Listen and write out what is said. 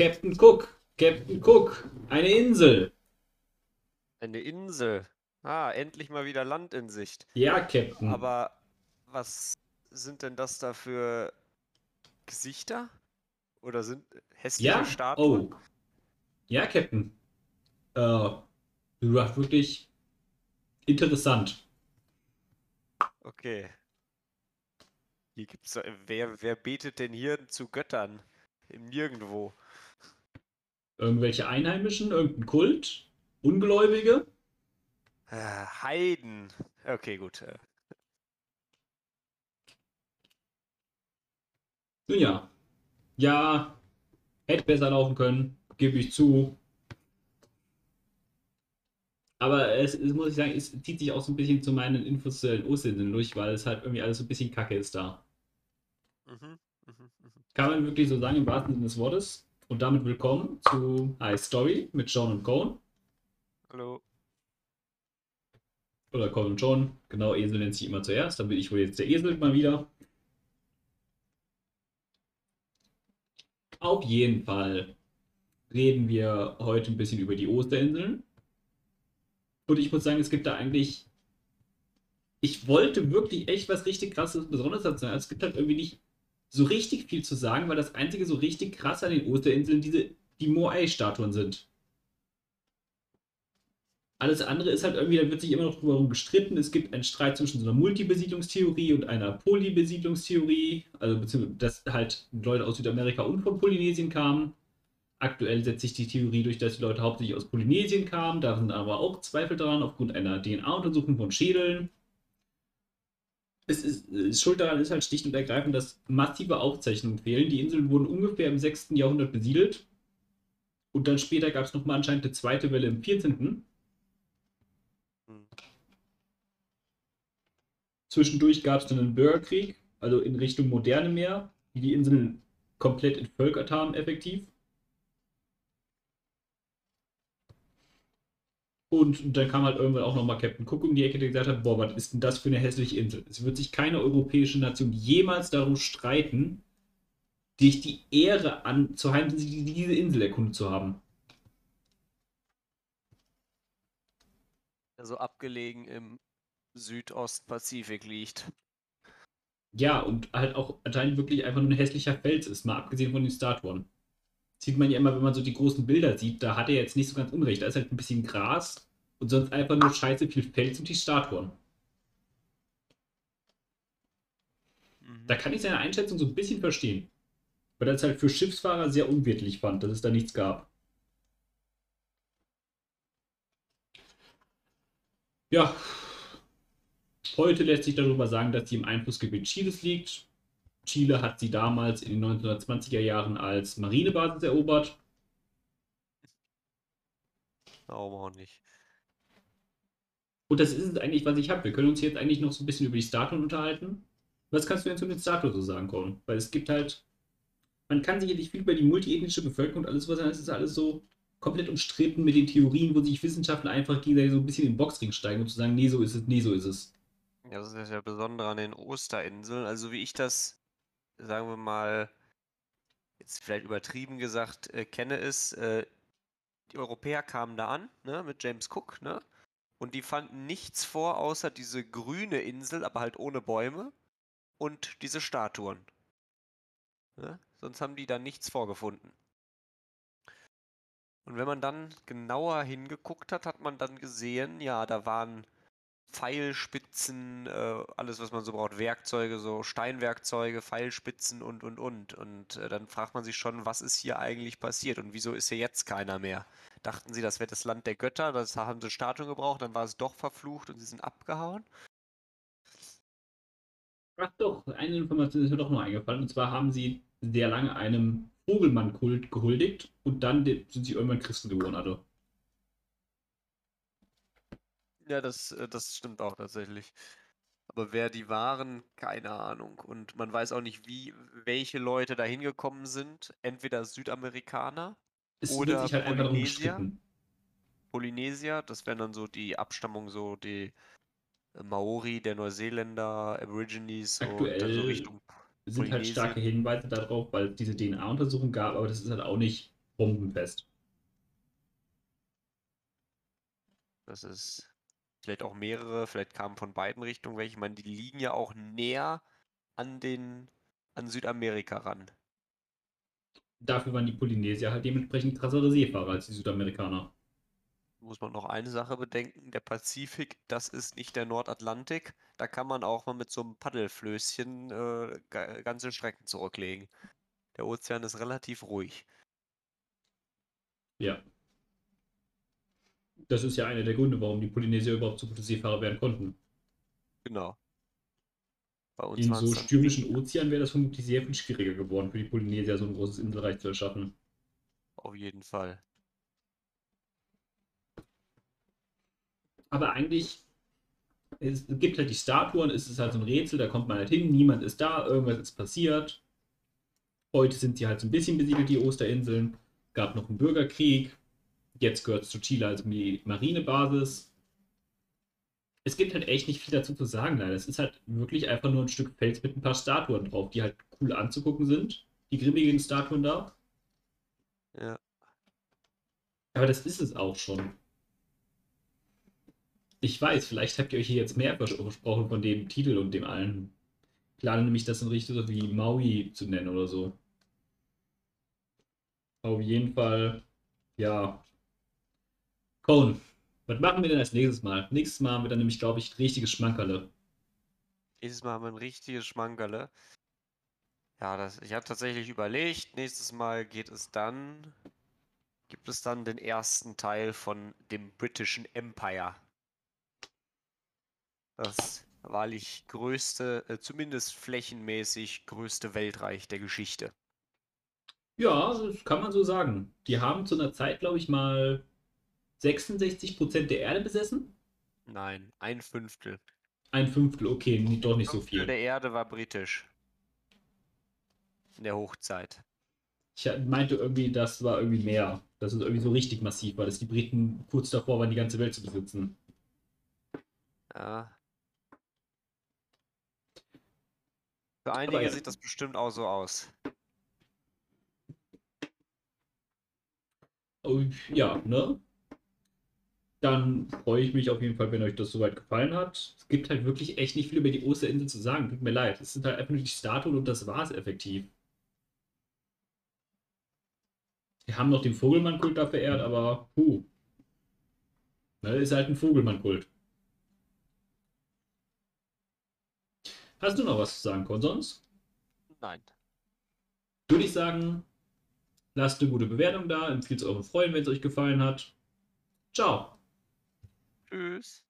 Captain Cook. Captain Cook. Eine Insel. Eine Insel. Ah, endlich mal wieder Land in Sicht. Ja, Captain. Aber was sind denn das da für Gesichter? Oder sind hässliche ja, Statuen? oh. Ja, Captain. Äh, du hast wirklich interessant. Okay. Hier gibt's wer, wer betet denn hier zu Göttern? Im Nirgendwo. Irgendwelche Einheimischen, irgendein Kult, Ungläubige. Äh, Heiden. Okay, gut. äh, Nun ja. Ja, hätte besser laufen können, gebe ich zu. Aber es, es muss ich sagen, es zieht sich auch so ein bisschen zu meinen Infos zu den Ostinseln durch, weil es halt irgendwie alles so ein bisschen kacke ist da. Mhm, mhm, mhm. Kann man wirklich so sagen, im wahrsten Sinne des Wortes. Und damit willkommen zu High Story mit John und Cohn. Hallo. Oder Cohn und John. Genau, Esel nennt sich immer zuerst. Dann bin ich wohl jetzt der Esel mal wieder. Auf jeden Fall reden wir heute ein bisschen über die Osterinseln. Und ich muss sagen, es gibt da eigentlich. Ich wollte wirklich echt was richtig krasses, Besonderes dazu sagen. Es gibt halt irgendwie nicht so richtig viel zu sagen, weil das einzige so richtig krass an den Osterinseln diese die Moai-Statuen sind. Alles andere ist halt irgendwie, da wird sich immer noch drüber gestritten. Es gibt einen Streit zwischen so einer Multibesiedlungstheorie und einer Polybesiedlungstheorie. Also beziehungsweise, dass halt Leute aus Südamerika und von Polynesien kamen. Aktuell setzt sich die Theorie durch, dass die Leute hauptsächlich aus Polynesien kamen. Da sind aber auch Zweifel dran, aufgrund einer DNA-Untersuchung von Schädeln. Es ist, es Schuld daran ist halt schlicht und ergreifend, dass massive Aufzeichnungen fehlen. Die Inseln wurden ungefähr im 6. Jahrhundert besiedelt. Und dann später gab es nochmal anscheinend eine zweite Welle im 14. Hm. Zwischendurch gab es dann einen Bürgerkrieg, also in Richtung Moderne mehr, die die Inseln komplett entvölkert haben, effektiv. Und dann kam halt irgendwann auch nochmal Captain Cook um die Ecke, der gesagt hat, boah, was ist denn das für eine hässliche Insel? Es wird sich keine europäische Nation jemals darum streiten, sich die Ehre anzuheimsen, diese Insel erkundet zu haben. Also abgelegen im Südostpazifik liegt. Ja, und halt auch anscheinend wirklich einfach nur ein hässlicher Fels ist, mal abgesehen von den Statuen. Sieht man ja immer, wenn man so die großen Bilder sieht, da hat er jetzt nicht so ganz unrecht. Da ist halt ein bisschen Gras und sonst einfach nur scheiße viel Fels und die Statuen. Mhm. Da kann ich seine Einschätzung so ein bisschen verstehen. Weil er es halt für Schiffsfahrer sehr unwirtlich fand, dass es da nichts gab. Ja, heute lässt sich darüber sagen, dass sie im Einflussgebiet Chiles liegt. Chile hat sie damals in den 1920er Jahren als Marinebasis erobert. Warum auch nicht? Und das ist es eigentlich, was ich habe. Wir können uns jetzt eigentlich noch so ein bisschen über die Statuen unterhalten. Was kannst du denn zu den Statuen so sagen, Cohen? Weil es gibt halt, man kann sicherlich viel über die multiethnische Bevölkerung und alles was sagen, es ist alles so komplett umstritten mit den Theorien, wo sich Wissenschaftler einfach gegenseitig so ein bisschen in den Boxring steigen und zu sagen, nee, so ist es, nee, so ist es. Ja, das ist ja Besondere an den Osterinseln. Also wie ich das, sagen wir mal, jetzt vielleicht übertrieben gesagt, äh, kenne, ist, äh, die Europäer kamen da an, ne, mit James Cook, ne? Und die fanden nichts vor, außer diese grüne Insel, aber halt ohne Bäume und diese Statuen. Ne? Sonst haben die da nichts vorgefunden. Und wenn man dann genauer hingeguckt hat, hat man dann gesehen, ja, da waren Pfeilspitzen, äh, alles, was man so braucht, Werkzeuge, so Steinwerkzeuge, Pfeilspitzen und, und, und. Und äh, dann fragt man sich schon, was ist hier eigentlich passiert und wieso ist hier jetzt keiner mehr? Dachten sie, das wäre das Land der Götter, das haben sie Statuen gebraucht, dann war es doch verflucht und sie sind abgehauen? Ach doch, eine Information ist mir doch noch eingefallen. Und zwar haben sie sehr lange einem Vogelmann-Kult gehuldigt und dann sind sie irgendwann Christen geworden. Also. Ja, das, äh, das stimmt auch tatsächlich. Aber wer die waren, keine Ahnung. Und man weiß auch nicht, wie, welche Leute da hingekommen sind. Entweder Südamerikaner, Es Oder halt Polynesier? Polynesier, das wären dann so die Abstammung, so die äh, Maori, der Neuseeländer, Aborigines und dann so Aktuell Richtung Es sind halt starke Hinweise darauf, weil es diese DNA-Untersuchung gab, aber das ist halt auch nicht bombenfest. Das ist vielleicht auch mehrere, vielleicht kamen von beiden Richtungen welche. Ich meine, die liegen ja auch näher an den, an Südamerika ran. Dafür waren die Polynesier halt dementsprechend krassere Seefahrer als die Südamerikaner. Muss man noch eine Sache bedenken, der Pazifik, das ist nicht der Nordatlantik. Da kann man auch mal mit so einem Paddelflößchen äh, ga- ganze Strecken zurücklegen. Der Ozean ist relativ ruhig. Ja. Das ist ja einer der Gründe, warum die Polynesier überhaupt so gute Seefahrer werden konnten. Genau. Bei uns In so stürmischen. Ozean wäre das vermutlich sehr viel schwieriger geworden für die Polynesier, so ein großes Inselreich zu erschaffen. Auf jeden Fall. Aber eigentlich, es gibt halt die Statuen, es ist halt so ein Rätsel, da kommt man halt hin, niemand ist da, irgendwas ist passiert. Heute sind sie halt so ein bisschen besiedelt, die Osterinseln. Gab noch einen Bürgerkrieg. Jetzt gehört es zu Chile als die Marinebasis. Es gibt halt echt nicht viel dazu zu sagen, leider. Es ist halt wirklich einfach nur ein Stück Fels mit ein paar Statuen drauf, die halt cool anzugucken sind. Die grimmigen Statuen da. Ja. Aber das ist es auch schon. Ich weiß, vielleicht habt ihr euch hier jetzt mehr versprochen von dem Titel und dem allen. Ich plane nämlich das in Richtung so wie Maui zu nennen oder so. Auf jeden Fall, ja. Cone, was machen wir denn als nächstes Mal? Nächstes Mal haben wir dann nämlich, glaube ich, richtiges Schmankerle. Dieses Mal haben wir ein richtiges Schmankerle. Ja, das, ich habe tatsächlich überlegt, nächstes Mal geht es dann, gibt es dann den ersten Teil von dem britischen Empire. Das wahrlich größte, äh, zumindest flächenmäßig größte Weltreich der Geschichte. Ja, das kann man so sagen. Die haben zu einer Zeit, glaube ich, mal 66% der Erde besessen. Nein, ein Fünftel. Ein Fünftel, okay, doch nicht so viel. der Erde war britisch. In der Hochzeit. Ich meinte irgendwie, das war irgendwie mehr. Dass es irgendwie so richtig massiv war, dass die Briten kurz davor waren, die ganze Welt zu besitzen. Ja. Für einige ja. sieht das bestimmt auch so aus. Oh, Ja, ne? Dann freue ich mich auf jeden Fall, wenn euch das soweit gefallen hat. Es gibt halt wirklich echt nicht viel über die Osterinsel zu sagen. Tut mir leid. Es sind halt einfach nur die Statuen und das war's effektiv. Wir haben noch den Vogelmann-Kult da verehrt, aber puh. Ne, ist halt ein Vogelmann-Kult. Hast du noch was zu sagen, Konsons? Nein. Würde ich sagen, lasst eine gute Bewertung da, empfiehlt es euren Freunden, wenn es euch gefallen hat. Ciao. Tschüss.